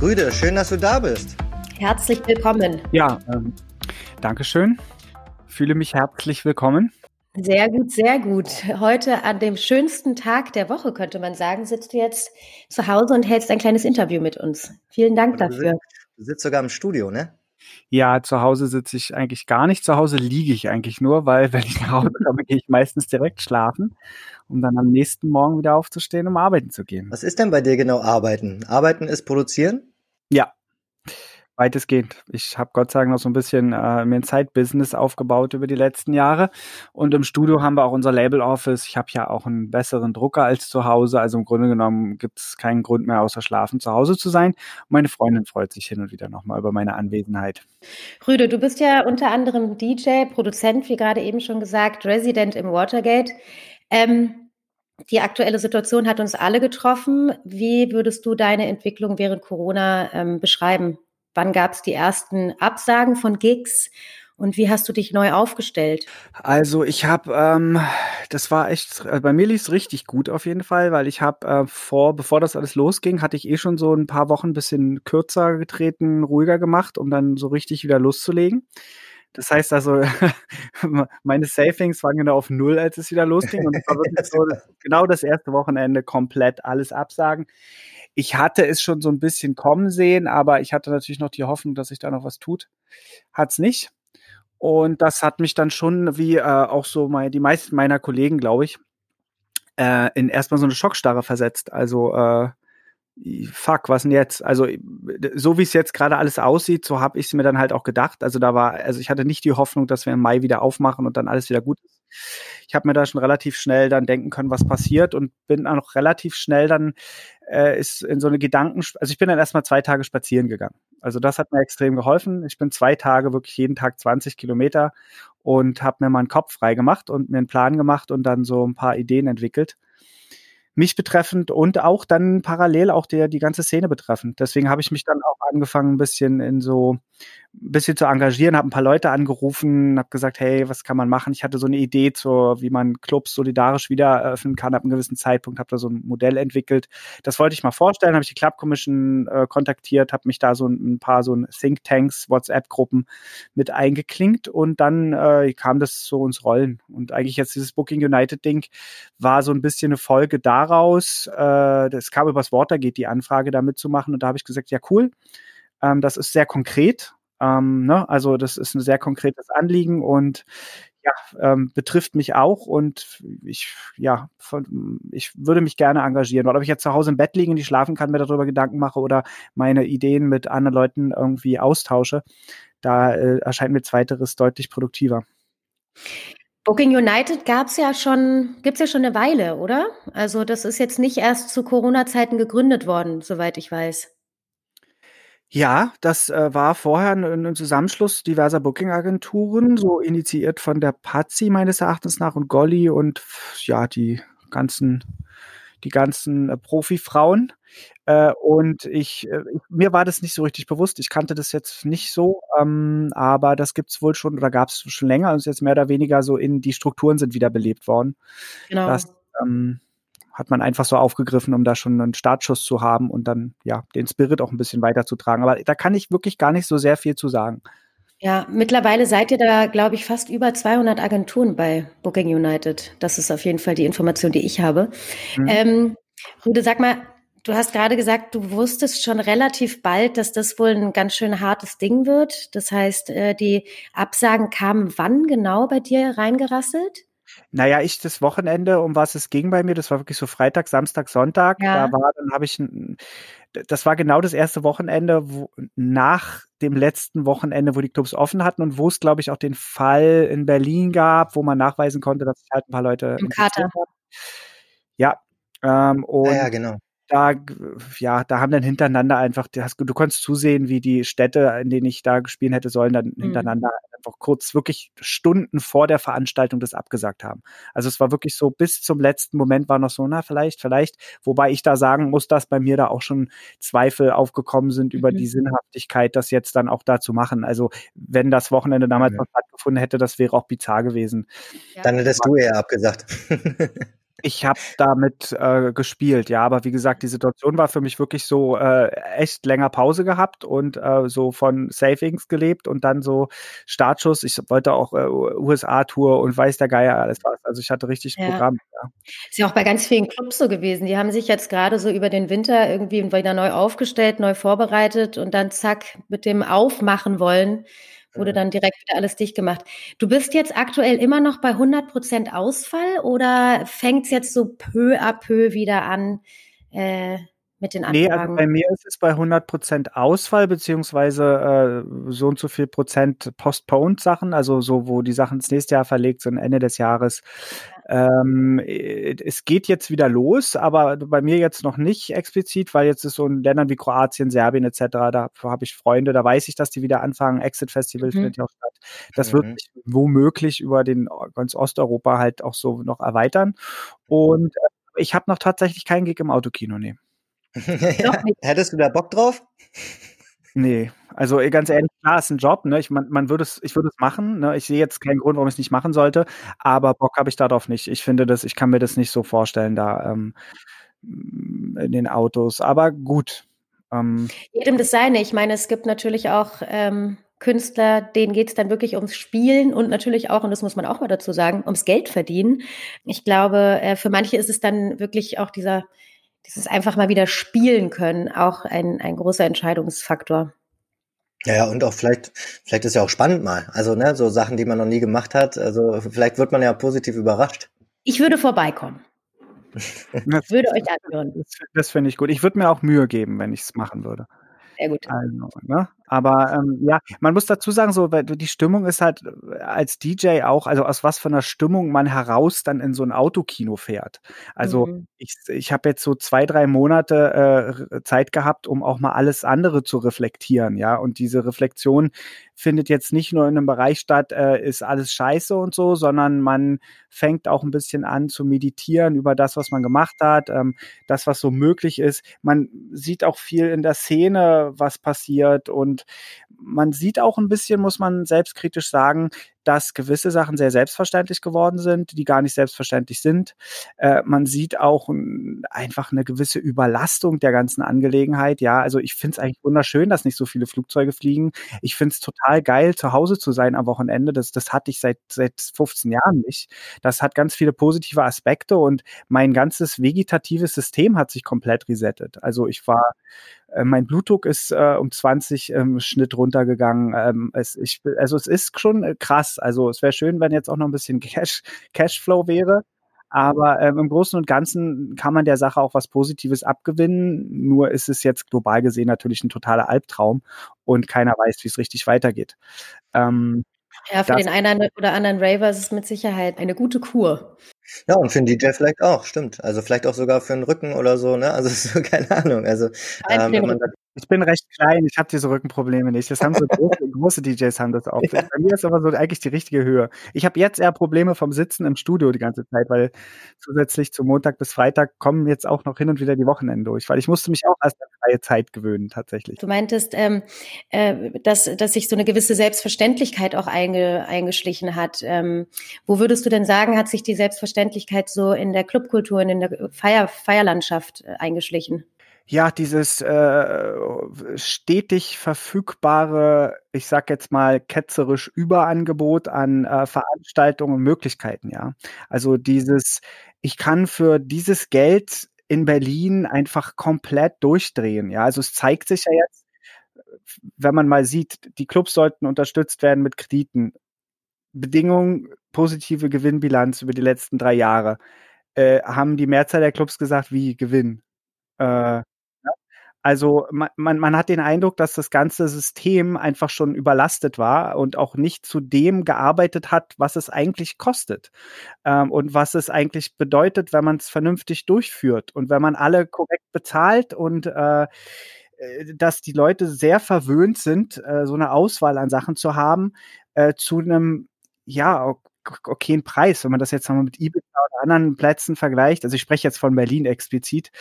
Rüde, schön, dass du da bist. Herzlich willkommen. Ja, ähm, Dankeschön. Fühle mich herzlich willkommen. Sehr gut, sehr gut. Heute an dem schönsten Tag der Woche, könnte man sagen, sitzt du jetzt zu Hause und hältst ein kleines Interview mit uns. Vielen Dank dafür. Sitzt, du sitzt sogar im Studio, ne? Ja, zu Hause sitze ich eigentlich gar nicht. Zu Hause liege ich eigentlich nur, weil wenn ich nach Hause komme, gehe ich meistens direkt schlafen, um dann am nächsten Morgen wieder aufzustehen, um arbeiten zu gehen. Was ist denn bei dir genau Arbeiten? Arbeiten ist Produzieren? Ja, weitestgehend. Ich habe Gott sei Dank noch so ein bisschen äh, mir ein Zeitbusiness aufgebaut über die letzten Jahre. Und im Studio haben wir auch unser Label Office. Ich habe ja auch einen besseren Drucker als zu Hause. Also im Grunde genommen gibt es keinen Grund mehr, außer schlafen zu Hause zu sein. Meine Freundin freut sich hin und wieder nochmal über meine Anwesenheit. Rüde, du bist ja unter anderem DJ, Produzent, wie gerade eben schon gesagt, Resident im Watergate. Ähm, die aktuelle Situation hat uns alle getroffen. Wie würdest du deine Entwicklung während Corona ähm, beschreiben? Wann gab es die ersten Absagen von Gigs? Und wie hast du dich neu aufgestellt? Also ich habe, ähm, das war echt, äh, bei mir lief es richtig gut auf jeden Fall, weil ich habe äh, vor, bevor das alles losging, hatte ich eh schon so ein paar Wochen ein bisschen kürzer getreten, ruhiger gemacht, um dann so richtig wieder loszulegen. Das heißt also, meine Savings waren genau auf Null, als es wieder losging. Und es war wirklich so, genau das erste Wochenende komplett alles absagen. Ich hatte es schon so ein bisschen kommen sehen, aber ich hatte natürlich noch die Hoffnung, dass sich da noch was tut. Hat's nicht. Und das hat mich dann schon, wie äh, auch so mein, die meisten meiner Kollegen, glaube ich, äh, in erstmal so eine Schockstarre versetzt. Also äh, fuck, was denn jetzt? Also so wie es jetzt gerade alles aussieht, so habe ich es mir dann halt auch gedacht. Also da war, also ich hatte nicht die Hoffnung, dass wir im Mai wieder aufmachen und dann alles wieder gut ist. Ich habe mir da schon relativ schnell dann denken können, was passiert und bin auch noch relativ schnell dann äh, ist in so eine Gedanken, also ich bin dann erstmal zwei Tage spazieren gegangen. Also das hat mir extrem geholfen. Ich bin zwei Tage wirklich jeden Tag 20 Kilometer und habe mir meinen Kopf frei gemacht und mir einen Plan gemacht und dann so ein paar Ideen entwickelt mich betreffend und auch dann parallel auch der die ganze Szene betreffend. Deswegen habe ich mich dann auch angefangen, ein bisschen in so ein bisschen zu engagieren, habe ein paar Leute angerufen, habe gesagt, hey, was kann man machen? Ich hatte so eine Idee zur, wie man Clubs solidarisch wieder eröffnen kann, ab einem gewissen Zeitpunkt, habe da so ein Modell entwickelt. Das wollte ich mal vorstellen, habe ich die Club Commission äh, kontaktiert, habe mich da so ein, ein paar so ein Thinktanks, WhatsApp-Gruppen mit eingeklinkt und dann äh, kam das so ins Rollen. Und eigentlich jetzt dieses Booking United-Ding war so ein bisschen eine Folge daraus. Äh, das kam übers Watergate, die Anfrage da mitzumachen und da habe ich gesagt, ja cool, ähm, das ist sehr konkret ähm, ne? Also das ist ein sehr konkretes Anliegen und ja, ähm, betrifft mich auch und ich, ja, von, ich würde mich gerne engagieren. Weil ob ich jetzt zu Hause im Bett liege und ich schlafen kann, mir darüber Gedanken mache oder meine Ideen mit anderen Leuten irgendwie austausche, da äh, erscheint mir zweiteres deutlich produktiver. Booking United gab es ja schon, gibt es ja schon eine Weile, oder? Also das ist jetzt nicht erst zu Corona-Zeiten gegründet worden, soweit ich weiß. Ja, das äh, war vorher ein, ein Zusammenschluss diverser Booking-Agenturen, so initiiert von der Pazzi meines Erachtens nach und Golly und ja, die ganzen, die ganzen äh, Profifrauen. Äh, und ich, äh, mir war das nicht so richtig bewusst. Ich kannte das jetzt nicht so, ähm, aber das gibt's wohl schon oder gab es schon länger und ist jetzt mehr oder weniger so in die Strukturen sind wiederbelebt worden. Genau. Das, ähm, hat man einfach so aufgegriffen, um da schon einen Startschuss zu haben und dann ja den Spirit auch ein bisschen weiterzutragen. Aber da kann ich wirklich gar nicht so sehr viel zu sagen. Ja, mittlerweile seid ihr da, glaube ich, fast über 200 Agenturen bei Booking United. Das ist auf jeden Fall die Information, die ich habe. Mhm. Ähm, Rüde, sag mal, du hast gerade gesagt, du wusstest schon relativ bald, dass das wohl ein ganz schön hartes Ding wird. Das heißt, äh, die Absagen kamen wann genau bei dir reingerasselt? Naja, ich das Wochenende, um was es ging bei mir, das war wirklich so Freitag, Samstag, Sonntag. Ja. Da war, dann habe ich, das war genau das erste Wochenende wo, nach dem letzten Wochenende, wo die Clubs offen hatten und wo es, glaube ich, auch den Fall in Berlin gab, wo man nachweisen konnte, dass halt ein paar Leute im Kater. Ja. Ähm, und ja, ja, genau. Da, ja, da haben dann hintereinander einfach, du, hast, du konntest zusehen, wie die Städte, in denen ich da gespielt hätte sollen, dann mhm. hintereinander einfach kurz wirklich Stunden vor der Veranstaltung das abgesagt haben. Also es war wirklich so, bis zum letzten Moment war noch so, na, vielleicht, vielleicht, wobei ich da sagen muss, dass bei mir da auch schon Zweifel aufgekommen sind über mhm. die Sinnhaftigkeit, das jetzt dann auch da zu machen. Also wenn das Wochenende damals mhm. noch stattgefunden hätte, das wäre auch bizarr gewesen. Ja. Dann hättest du eher abgesagt. Ich habe damit äh, gespielt, ja, aber wie gesagt, die Situation war für mich wirklich so äh, echt länger Pause gehabt und äh, so von Savings gelebt und dann so Startschuss. Ich wollte auch äh, USA-Tour und weiß der Geier alles was. Also ich hatte richtig ja. Programm. Ja. Ist ja auch bei ganz vielen Clubs so gewesen. Die haben sich jetzt gerade so über den Winter irgendwie wieder neu aufgestellt, neu vorbereitet und dann zack mit dem Aufmachen wollen wurde dann direkt wieder alles dicht gemacht. Du bist jetzt aktuell immer noch bei 100 Prozent Ausfall oder fängt es jetzt so peu à peu wieder an äh, mit den Anfragen? Nee, also bei mir ist es bei 100 Prozent Ausfall beziehungsweise äh, so und so viel Prozent Postponed Sachen, also so, wo die Sachen ins nächste Jahr verlegt sind, Ende des Jahres. Ähm, äh, es geht jetzt wieder los, aber bei mir jetzt noch nicht explizit, weil jetzt ist so in Ländern wie Kroatien, Serbien etc., da habe ich Freunde, da weiß ich, dass die wieder anfangen. Exit Festival mhm. findet ja auch statt. Das mhm. wird sich womöglich über den ganz Osteuropa halt auch so noch erweitern. Und äh, ich habe noch tatsächlich keinen Gig im Autokino, Hättest du da Bock drauf? Nee, also ganz ehrlich, klar, ist ein Job, ne? Ich, man, man würde es, ich würde es machen, ne? Ich sehe jetzt keinen Grund, warum ich es nicht machen sollte, aber Bock habe ich darauf nicht. Ich finde das, ich kann mir das nicht so vorstellen, da ähm, in den Autos. Aber gut. Ähm, Jedem das seine. Ich meine, es gibt natürlich auch ähm, Künstler, denen geht es dann wirklich ums Spielen und natürlich auch, und das muss man auch mal dazu sagen, ums Geld verdienen. Ich glaube, äh, für manche ist es dann wirklich auch dieser dieses einfach mal wieder spielen können, auch ein, ein großer Entscheidungsfaktor. Ja, ja, und auch vielleicht, vielleicht ist ja auch spannend mal. Also, ne, so Sachen, die man noch nie gemacht hat. Also, vielleicht wird man ja positiv überrascht. Ich würde vorbeikommen. Das, würde euch anhören. Das, das finde ich gut. Ich würde mir auch Mühe geben, wenn ich es machen würde. Sehr gut. Also, ne? Aber ähm, ja, man muss dazu sagen, so weil die Stimmung ist halt äh, als DJ auch, also aus was für einer Stimmung man heraus dann in so ein Autokino fährt. Also mhm. ich, ich habe jetzt so zwei, drei Monate äh, Zeit gehabt, um auch mal alles andere zu reflektieren, ja. Und diese Reflexion findet jetzt nicht nur in einem Bereich statt, äh, ist alles scheiße und so, sondern man fängt auch ein bisschen an zu meditieren über das, was man gemacht hat, ähm, das, was so möglich ist. Man sieht auch viel in der Szene, was passiert und und man sieht auch ein bisschen, muss man selbstkritisch sagen, dass gewisse Sachen sehr selbstverständlich geworden sind, die gar nicht selbstverständlich sind. Äh, man sieht auch ein, einfach eine gewisse Überlastung der ganzen Angelegenheit. Ja, also ich finde es eigentlich wunderschön, dass nicht so viele Flugzeuge fliegen. Ich finde es total geil, zu Hause zu sein am Wochenende. Das, das hatte ich seit, seit 15 Jahren nicht. Das hat ganz viele positive Aspekte und mein ganzes vegetatives System hat sich komplett resettet. Also ich war äh, mein Blutdruck ist äh, um 20 ähm, Schnitt runtergegangen. Ähm, es, ich, also es ist schon äh, Also es wäre schön, wenn jetzt auch noch ein bisschen Cash, Cashflow wäre. Aber ähm, im Großen und Ganzen kann man der Sache auch was Positives abgewinnen. Nur ist es jetzt global gesehen natürlich ein totaler Albtraum und keiner weiß, wie es richtig weitergeht. Ähm, ja, für den einen oder anderen Raver ist es mit Sicherheit eine gute Kur. Ja, und für den DJ vielleicht auch, stimmt. Also vielleicht auch sogar für den Rücken oder so, ne? Also so, keine Ahnung. Also ähm, wenn man ich bin recht klein, ich habe diese Rückenprobleme nicht. Das haben so große, große DJs haben das auch. Ja. Bei mir ist aber so eigentlich die richtige Höhe. Ich habe jetzt eher Probleme vom Sitzen im Studio die ganze Zeit, weil zusätzlich zu Montag bis Freitag kommen jetzt auch noch hin und wieder die Wochenende durch, weil ich musste mich auch erst an freie Zeit gewöhnen tatsächlich. Du meintest, ähm, äh, dass, dass sich so eine gewisse Selbstverständlichkeit auch einge, eingeschlichen hat. Ähm, wo würdest du denn sagen, hat sich die Selbstverständlichkeit so in der Clubkultur, in der Feier, Feierlandschaft äh, eingeschlichen? Ja, dieses äh, stetig verfügbare, ich sag jetzt mal ketzerisch Überangebot an äh, Veranstaltungen und Möglichkeiten, ja. Also dieses, ich kann für dieses Geld in Berlin einfach komplett durchdrehen, ja. Also es zeigt sich ja jetzt, wenn man mal sieht, die Clubs sollten unterstützt werden mit Krediten. Bedingungen, positive Gewinnbilanz über die letzten drei Jahre. Äh, haben die Mehrzahl der Clubs gesagt, wie Gewinn? Äh, Also man, man, man hat den Eindruck, dass das ganze System einfach schon überlastet war und auch nicht zu dem gearbeitet hat, was es eigentlich kostet ähm, und was es eigentlich bedeutet, wenn man es vernünftig durchführt und wenn man alle korrekt bezahlt und äh, äh, dass die Leute sehr verwöhnt sind, äh, so eine Auswahl an Sachen zu haben, äh, zu einem, ja, okayen Preis, wenn man das jetzt mal mit Ibiza oder anderen Plätzen vergleicht. Also ich spreche jetzt von Berlin explizit.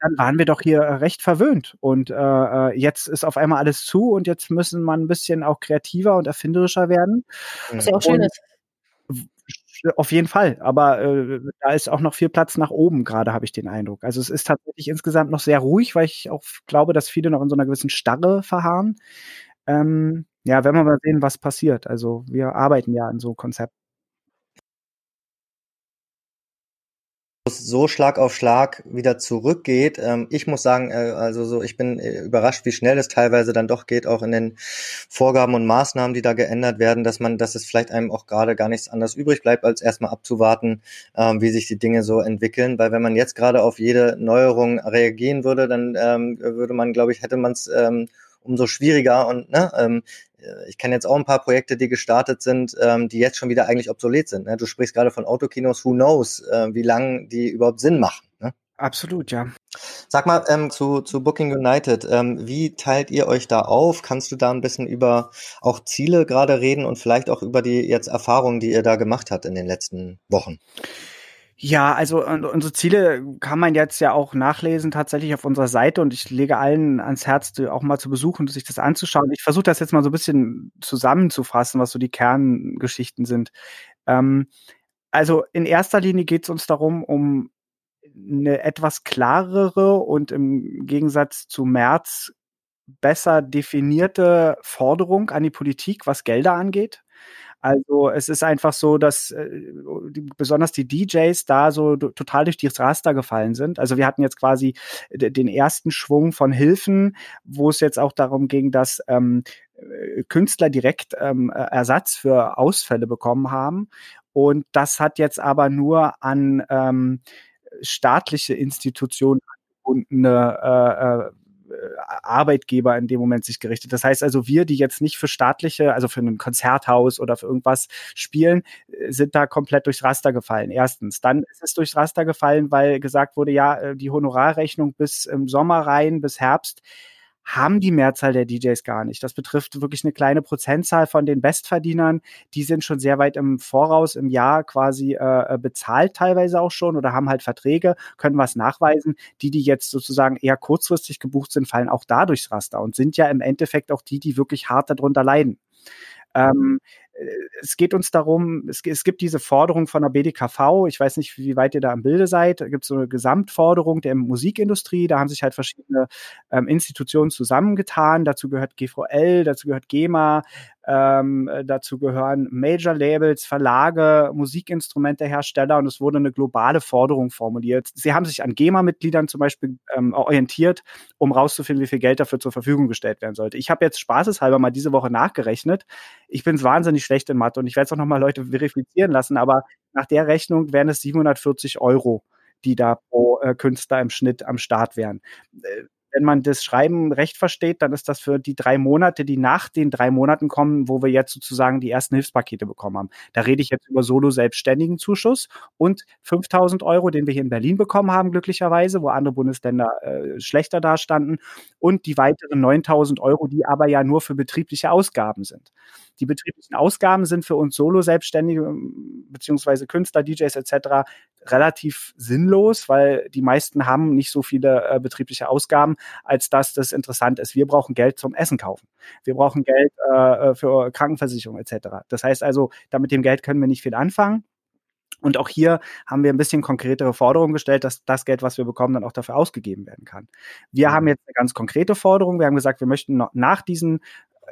Dann waren wir doch hier recht verwöhnt. Und äh, jetzt ist auf einmal alles zu und jetzt müssen man ein bisschen auch kreativer und erfinderischer werden. Was ja auch schön ist auf jeden Fall. Aber äh, da ist auch noch viel Platz nach oben, gerade habe ich den Eindruck. Also es ist tatsächlich insgesamt noch sehr ruhig, weil ich auch glaube, dass viele noch in so einer gewissen Starre verharren. Ähm, ja, werden wir mal sehen, was passiert. Also wir arbeiten ja an so Konzepten. So Schlag auf Schlag wieder zurückgeht. Ähm, ich muss sagen, äh, also so, ich bin äh, überrascht, wie schnell es teilweise dann doch geht, auch in den Vorgaben und Maßnahmen, die da geändert werden, dass man, dass es vielleicht einem auch gerade gar nichts anderes übrig bleibt, als erstmal abzuwarten, ähm, wie sich die Dinge so entwickeln. Weil wenn man jetzt gerade auf jede Neuerung reagieren würde, dann ähm, würde man, glaube ich, hätte man es umso schwieriger und ne, ähm, äh, ich kenne jetzt auch ein paar Projekte, die gestartet sind, ähm, die jetzt schon wieder eigentlich obsolet sind. Ne? Du sprichst gerade von Autokinos, who knows, äh, wie lange die überhaupt Sinn machen. Ne? Absolut, ja. Sag mal ähm, zu, zu Booking United, ähm, wie teilt ihr euch da auf? Kannst du da ein bisschen über auch Ziele gerade reden und vielleicht auch über die jetzt Erfahrungen, die ihr da gemacht habt in den letzten Wochen? Ja, also unsere Ziele kann man jetzt ja auch nachlesen tatsächlich auf unserer Seite und ich lege allen ans Herz, auch mal zu besuchen sich das anzuschauen. Ich versuche das jetzt mal so ein bisschen zusammenzufassen, was so die Kerngeschichten sind. Ähm, also in erster Linie geht es uns darum, um eine etwas klarere und im Gegensatz zu März besser definierte Forderung an die Politik, was Gelder angeht. Also es ist einfach so, dass äh, die, besonders die DJs da so total durch die Raster gefallen sind. Also wir hatten jetzt quasi den ersten Schwung von Hilfen, wo es jetzt auch darum ging, dass ähm, äh, Künstler direkt ähm, Ersatz für Ausfälle bekommen haben. Und das hat jetzt aber nur an ähm, staatliche Institutionen angebundene äh, äh Arbeitgeber in dem Moment sich gerichtet. Das heißt also, wir, die jetzt nicht für staatliche, also für ein Konzerthaus oder für irgendwas spielen, äh, sind da komplett durchs Raster gefallen. Erstens. Dann ist es durchs Raster gefallen, weil gesagt wurde, ja, äh, die Honorarrechnung bis im Sommer rein, bis Herbst haben die Mehrzahl der DJs gar nicht. Das betrifft wirklich eine kleine Prozentzahl von den Bestverdienern. Die sind schon sehr weit im Voraus im Jahr quasi äh, äh, bezahlt teilweise auch schon oder haben halt Verträge, können was nachweisen. Die, die jetzt sozusagen eher kurzfristig gebucht sind, fallen auch da durchs Raster und sind ja im Endeffekt auch die, die wirklich hart darunter leiden. Ähm, äh, es geht uns darum, es, es, gibt diese Forderung von der BDKV, ich weiß nicht, wie weit ihr da im Bilde seid, da gibt es so eine Gesamtforderung der Musikindustrie, da haben sich halt verschiedene ähm, Institutionen zusammengetan, dazu gehört GVL, dazu gehört GEMA, ähm, dazu gehören Major Labels, Verlage, Musikinstrumentehersteller und es wurde eine globale Forderung formuliert. Sie haben sich an GEMA-Mitgliedern zum Beispiel ähm, orientiert, um rauszufinden, wie viel Geld dafür zur Verfügung gestellt werden sollte. Ich habe jetzt spaßeshalber mal diese Woche nachgerechnet. Ich bin wahnsinnig schlecht in Mathe und ich werde es auch nochmal Leute verifizieren lassen, aber nach der Rechnung wären es 740 Euro die da pro äh, Künstler im Schnitt am Start wären. Äh, wenn man das Schreiben recht versteht, dann ist das für die drei Monate, die nach den drei Monaten kommen, wo wir jetzt sozusagen die ersten Hilfspakete bekommen haben. Da rede ich jetzt über Solo-Selbstständigen-Zuschuss und 5000 Euro, den wir hier in Berlin bekommen haben, glücklicherweise, wo andere Bundesländer äh, schlechter dastanden und die weiteren 9000 Euro, die aber ja nur für betriebliche Ausgaben sind. Die betrieblichen Ausgaben sind für uns Solo-Selbstständige ähm, beziehungsweise Künstler, DJs etc. relativ sinnlos, weil die meisten haben nicht so viele äh, betriebliche Ausgaben, als dass das interessant ist. Wir brauchen Geld zum Essen kaufen. Wir brauchen Geld äh, für Krankenversicherung etc. Das heißt also, damit dem Geld können wir nicht viel anfangen. Und auch hier haben wir ein bisschen konkretere Forderungen gestellt, dass das Geld, was wir bekommen, dann auch dafür ausgegeben werden kann. Wir haben jetzt eine ganz konkrete Forderung. Wir haben gesagt, wir möchten noch nach diesen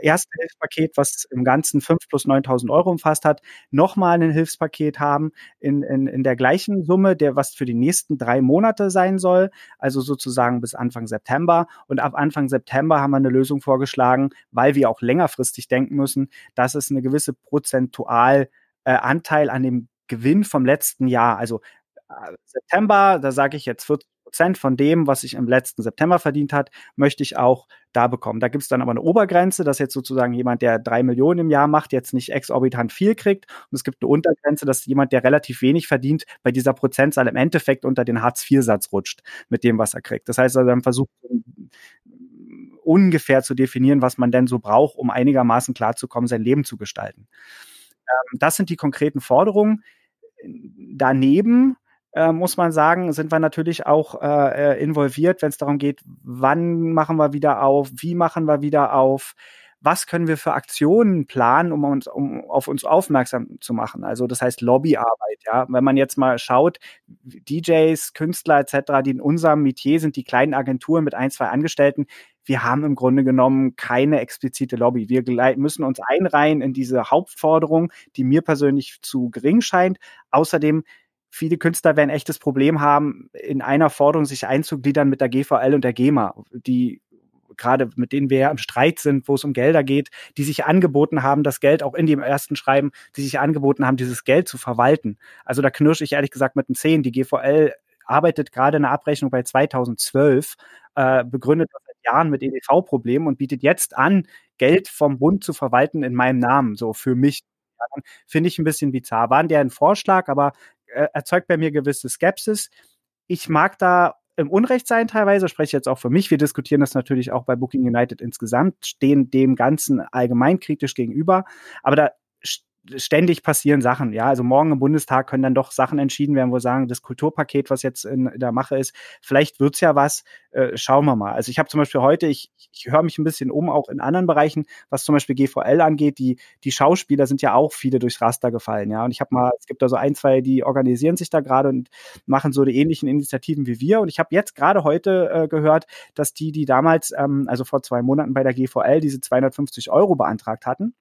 erste Hilfspaket, was im Ganzen 5 plus 9.000 Euro umfasst hat, nochmal ein Hilfspaket haben in, in, in der gleichen Summe, der was für die nächsten drei Monate sein soll, also sozusagen bis Anfang September. Und ab Anfang September haben wir eine Lösung vorgeschlagen, weil wir auch längerfristig denken müssen, dass es eine gewisse prozentual äh, Anteil an dem Gewinn vom letzten Jahr, also äh, September, da sage ich jetzt 40 Prozent von dem, was ich im letzten September verdient hat, möchte ich auch da bekommen. Da gibt es dann aber eine Obergrenze, dass jetzt sozusagen jemand, der drei Millionen im Jahr macht, jetzt nicht exorbitant viel kriegt. Und es gibt eine Untergrenze, dass jemand, der relativ wenig verdient, bei dieser Prozentzahl im Endeffekt unter den Hartz-IV-Satz rutscht mit dem, was er kriegt. Das heißt also, dann versucht ungefähr zu definieren, was man denn so braucht, um einigermaßen klarzukommen, sein Leben zu gestalten. Ähm, das sind die konkreten Forderungen. Daneben äh, muss man sagen, sind wir natürlich auch äh, äh involviert, wenn es darum geht, wann machen wir wieder auf, wie machen wir wieder auf, was können wir für Aktionen planen, um uns, um auf uns aufmerksam zu machen. Also das heißt Lobbyarbeit, ja. Wenn man jetzt mal schaut, DJs, Künstler etc., die in unserem Metier sind, die kleinen Agenturen mit ein, zwei Angestellten, wir haben im Grunde genommen keine explizite Lobby. Wir müssen uns einreihen in diese Hauptforderung, die mir persönlich zu gering scheint. Außerdem viele Künstler werden echtes Problem haben, in einer Forderung sich einzugliedern mit der GVL und der GEMA, die gerade mit denen wir ja im Streit sind, wo es um Gelder geht, die sich angeboten haben, das Geld auch in dem ersten Schreiben, die sich angeboten haben, dieses Geld zu verwalten. Also da knirsche ich ehrlich gesagt mit den Zehen. Die GVL arbeitet gerade eine Abrechnung bei 2012, äh, begründet das seit Jahren mit EDV-Problemen und bietet jetzt an, Geld vom Bund zu verwalten in meinem Namen, so für mich. Finde ich ein bisschen bizarr. War der ein Vorschlag, aber erzeugt bei mir gewisse Skepsis. Ich mag da im Unrecht sein teilweise, spreche jetzt auch für mich. Wir diskutieren das natürlich auch bei Booking United insgesamt, stehen dem Ganzen allgemein kritisch gegenüber. Aber da ständig passieren Sachen. Ja, also morgen im Bundestag können dann doch Sachen entschieden werden, wo sagen, das Kulturpaket, was jetzt in der Mache ist, vielleicht wird's ja was. Äh, schauen wir mal. Also ich habe zum Beispiel heute, ich, ich höre mich ein bisschen um, auch in anderen Bereichen, was zum Beispiel GVL angeht. Die die Schauspieler sind ja auch viele durchs Raster gefallen. Ja, und ich habe mal, es gibt da so ein, zwei, die organisieren sich da gerade und machen so die ähnlichen Initiativen wie wir. Und ich habe jetzt gerade heute äh, gehört, dass die, die damals, ähm, also vor zwei Monaten bei der GVL diese 250 Euro beantragt hatten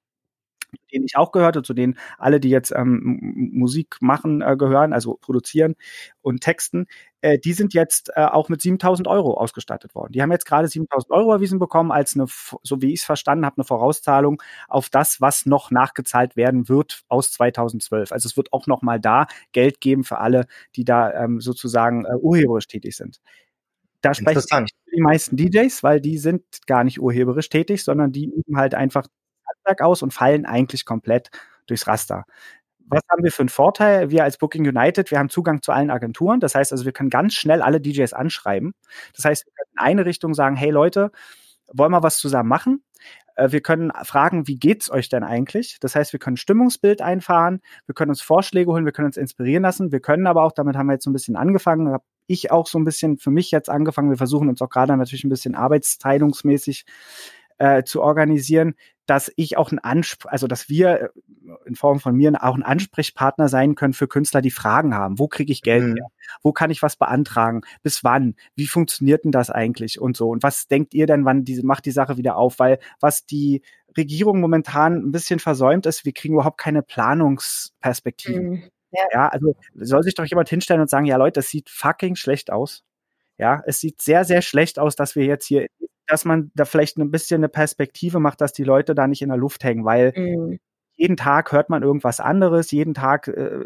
denen ich auch gehörte, zu denen alle, die jetzt ähm, Musik machen, äh, gehören, also produzieren und texten, äh, die sind jetzt äh, auch mit 7000 Euro ausgestattet worden. Die haben jetzt gerade 7000 Euro erwiesen bekommen als eine, so wie ich es verstanden habe, eine Vorauszahlung auf das, was noch nachgezahlt werden wird aus 2012. Also es wird auch noch mal da Geld geben für alle, die da ähm, sozusagen äh, urheberisch tätig sind. Da spreche ich für die meisten DJs, weil die sind gar nicht urheberisch tätig, sondern die üben halt einfach Handwerk aus und fallen eigentlich komplett durchs Raster. Was haben wir für einen Vorteil? Wir als Booking United, wir haben Zugang zu allen Agenturen. Das heißt also, wir können ganz schnell alle DJs anschreiben. Das heißt, wir können in eine Richtung sagen, hey Leute, wollen wir was zusammen machen? Äh, wir können fragen, wie geht's euch denn eigentlich? Das heißt, wir können Stimmungsbild einfahren, wir können uns Vorschläge holen, wir können uns inspirieren lassen, wir können aber auch, damit haben wir jetzt so ein bisschen angefangen, habe ich auch so ein bisschen für mich jetzt angefangen, wir versuchen uns auch gerade natürlich ein bisschen arbeitsteilungsmäßig äh, zu organisieren, dass ich auch ein Anspr also dass wir äh, in Form von mir auch ein Ansprechpartner sein können für Künstler, die Fragen haben. Wo kriege ich Geld mhm. her? Wo kann ich was beantragen? Bis wann? Wie funktioniert denn das eigentlich und so? Und was denkt ihr denn, wann diese macht die Sache wieder auf? Weil was die Regierung momentan ein bisschen versäumt ist, wir kriegen überhaupt keine Planungsperspektiven. Mhm. Ja. ja, also soll sich doch jemand hinstellen und sagen, ja Leute, das sieht fucking schlecht aus. Ja, es sieht sehr, sehr schlecht aus, dass wir jetzt hier dass man da vielleicht ein bisschen eine Perspektive macht, dass die Leute da nicht in der Luft hängen, weil mhm. jeden Tag hört man irgendwas anderes, jeden Tag, äh,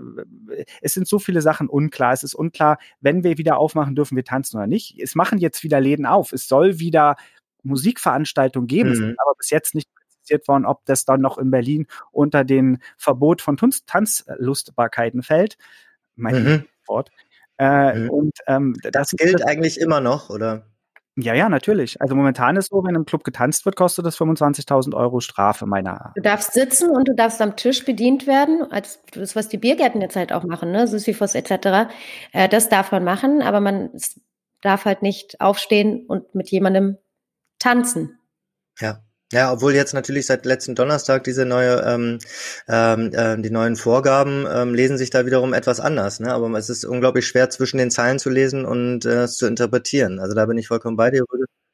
es sind so viele Sachen unklar. Es ist unklar, wenn wir wieder aufmachen, dürfen wir tanzen oder nicht. Es machen jetzt wieder Läden auf. Es soll wieder Musikveranstaltungen geben, mhm. aber bis jetzt nicht präzisiert worden, ob das dann noch in Berlin unter den Verbot von Tanz Tanzlustbarkeiten fällt. Mein mhm. Wort. Äh, mhm. Und ähm, das, das gilt eigentlich immer noch, oder? Ja, ja, natürlich. Also momentan ist so, wenn im Club getanzt wird, kostet das 25.000 Euro Strafe meiner. Du darfst sitzen und du darfst am Tisch bedient werden, als das, was die Biergärten jetzt halt auch machen, ne, Sisyphus etc. Äh, das darf man machen, aber man darf halt nicht aufstehen und mit jemandem tanzen. Ja. Ja, obwohl jetzt natürlich seit letzten Donnerstag diese neue, ähm, ähm, äh, die neuen Vorgaben ähm, lesen sich da wiederum etwas anders. Ne? Aber es ist unglaublich schwer zwischen den Zeilen zu lesen und äh, zu interpretieren. Also da bin ich vollkommen bei dir.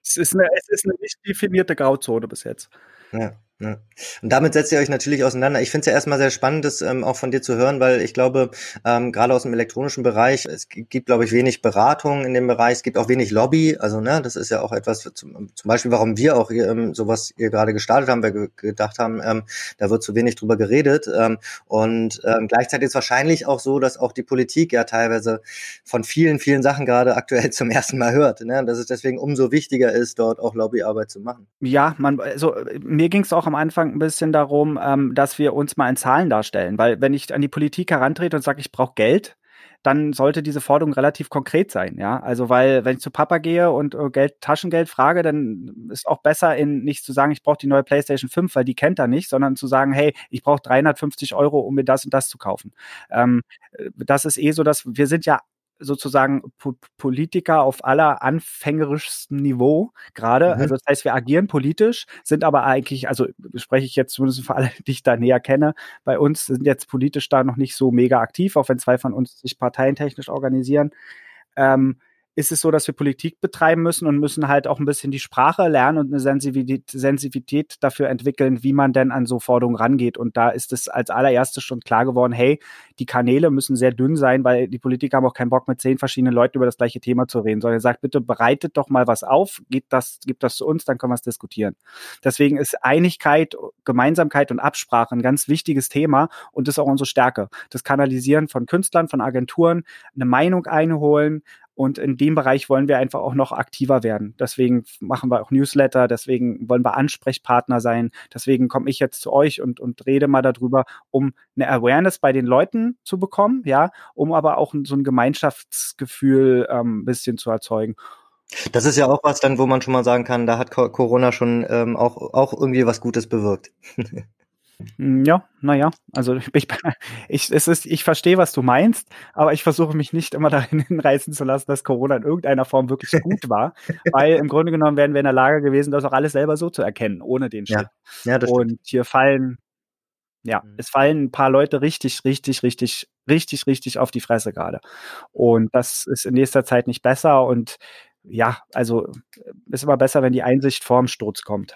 Es ist eine, es ist eine nicht definierte Grauzone bis jetzt. Ja. Und damit setzt ihr euch natürlich auseinander. Ich finde es ja erstmal sehr spannend, das ähm, auch von dir zu hören, weil ich glaube, ähm, gerade aus dem elektronischen Bereich, es gibt, glaube ich, wenig Beratung in dem Bereich, es gibt auch wenig Lobby. Also, ne, das ist ja auch etwas, zum, zum Beispiel, warum wir auch ähm, sowas hier gerade gestartet haben, weil wir gedacht haben, ähm, da wird zu wenig drüber geredet. Ähm, und ähm, gleichzeitig ist wahrscheinlich auch so, dass auch die Politik ja teilweise von vielen, vielen Sachen gerade aktuell zum ersten Mal hört. Ne? Dass es deswegen umso wichtiger ist, dort auch Lobbyarbeit zu machen. Ja, man, also mir ging es auch am Anfang ein bisschen darum, ähm, dass wir uns mal in Zahlen darstellen. Weil wenn ich an die Politik herantrete und sage, ich brauche Geld, dann sollte diese Forderung relativ konkret sein, ja. Also weil, wenn ich zu Papa gehe und äh, Geld, Taschengeld frage, dann ist auch besser, in nicht zu sagen, ich brauche die neue PlayStation 5, weil die kennt er nicht, sondern zu sagen, hey, ich brauche 350 Euro, um mir das und das zu kaufen. Ähm, äh, das ist eh so, dass wir sind ja sozusagen po Politiker auf aller anfängerischsten Niveau gerade. Mhm. Also das heißt, wir agieren politisch, sind aber eigentlich, also spreche ich jetzt zumindest für alle, die ich da näher kenne, bei uns sind jetzt politisch da noch nicht so mega aktiv, auch wenn zwei von uns sich parteientechnisch organisieren. Ähm, ist es so, dass wir Politik betreiben müssen und müssen halt auch ein bisschen die Sprache lernen und eine Sensibilität, Sensibilität dafür entwickeln, wie man denn an so Forderungen rangeht. Und da ist es als allererstes schon klar geworden, hey, die Kanäle müssen sehr dünn sein, weil die Politiker haben auch keinen Bock, mit zehn verschiedenen Leuten über das gleiche Thema zu reden, sondern er sagt, bitte bereitet doch mal was auf, gebt das, gibt das zu uns, dann können wir es diskutieren. Deswegen ist Einigkeit, Gemeinsamkeit und Absprache ein ganz wichtiges Thema und ist auch unsere Stärke. Das Kanalisieren von Künstlern, von Agenturen, eine Meinung einholen, und in dem Bereich wollen wir einfach auch noch aktiver werden. Deswegen machen wir auch Newsletter, deswegen wollen wir Ansprechpartner sein. Deswegen komme ich jetzt zu euch und, und rede mal darüber, um eine Awareness bei den Leuten zu bekommen, ja, um aber auch so ein Gemeinschaftsgefühl ähm, bisschen zu erzeugen. Das ist ja auch was dann, wo man schon mal sagen kann, da hat Corona schon ähm, auch, auch irgendwie was Gutes bewirkt. Hm, ja, naja, also ich, ich, es ist, ich verstehe, was du meinst, aber ich versuche mich nicht immer dahin hinreißen zu lassen, dass Corona in irgendeiner Form wirklich gut war, weil im Grunde genommen wären wir in der Lage gewesen, das auch alles selber so zu erkennen, ohne den Schritt. Ja, ja Und hier fallen, ja, mhm. es fallen ein paar Leute richtig, richtig, richtig, richtig, richtig auf die Fresse gerade. Und das ist in nächster Zeit nicht besser und ja, also ist immer besser, wenn die Einsicht vorm Sturz kommt.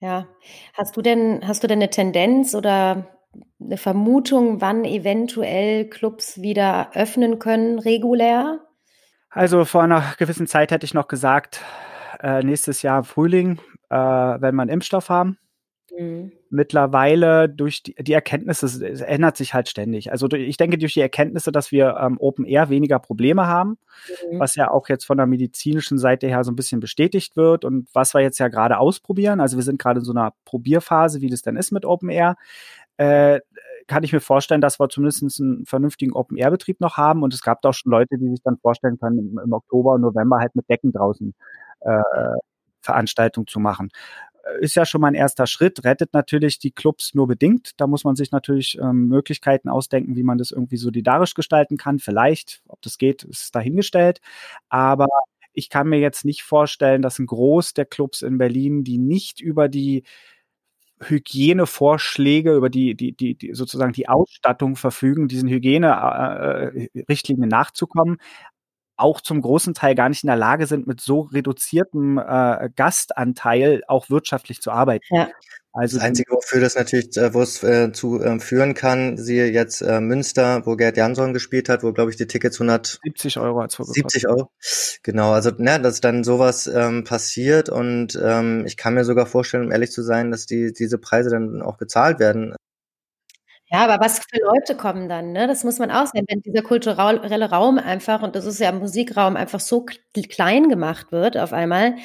Ja. Hast du denn hast du denn eine Tendenz oder eine Vermutung, wann eventuell Clubs wieder öffnen können, regulär? Also vor einer gewissen Zeit hätte ich noch gesagt, äh, nächstes Jahr Frühling, äh, wenn wir einen Impfstoff haben. Mhm. Mittlerweile durch die, die Erkenntnisse, es ändert sich halt ständig. Also ich denke durch die Erkenntnisse, dass wir ähm, Open Air weniger Probleme haben, mhm. was ja auch jetzt von der medizinischen Seite her so ein bisschen bestätigt wird und was wir jetzt ja gerade ausprobieren. Also wir sind gerade in so einer Probierphase, wie das denn ist mit Open Air. Äh, kann ich mir vorstellen, dass wir zumindest einen vernünftigen Open-Air-Betrieb noch haben. Und es gab da auch schon Leute, die sich dann vorstellen können, im, im Oktober und November halt mit Decken draußen äh, Veranstaltung zu machen ist ja schon mal ein erster Schritt, rettet natürlich die Clubs nur bedingt. Da muss man sich natürlich ähm, Möglichkeiten ausdenken, wie man das irgendwie solidarisch gestalten kann. Vielleicht, ob das geht, ist dahingestellt. Aber ich kann mir jetzt nicht vorstellen, dass ein Groß der Clubs in Berlin, die nicht über die Hygienevorschläge, über die, die, die, die sozusagen die Ausstattung verfügen, diesen Hygienerichtlinien äh, äh nachzukommen, auch zum großen Teil gar nicht in der Lage sind, mit so reduziertem äh, Gastanteil auch wirtschaftlich zu arbeiten. Ja. Also das Einzige, wofür das natürlich, äh, wo es äh, zu äh, führen kann, siehe jetzt äh, Münster, wo Gerd Jansson gespielt hat, wo glaube ich die Tickets 170 Euro hat 70 Euro. Genau, also ne, dass dann sowas ähm, passiert und ähm, ich kann mir sogar vorstellen, um ehrlich zu sein, dass die diese Preise dann auch gezahlt werden. Ja, aber was für Leute kommen dann, ne? Das muss man auch sehen, wenn dieser kulturelle Raum einfach, und das ist ja Musikraum, einfach so klein gemacht wird auf einmal,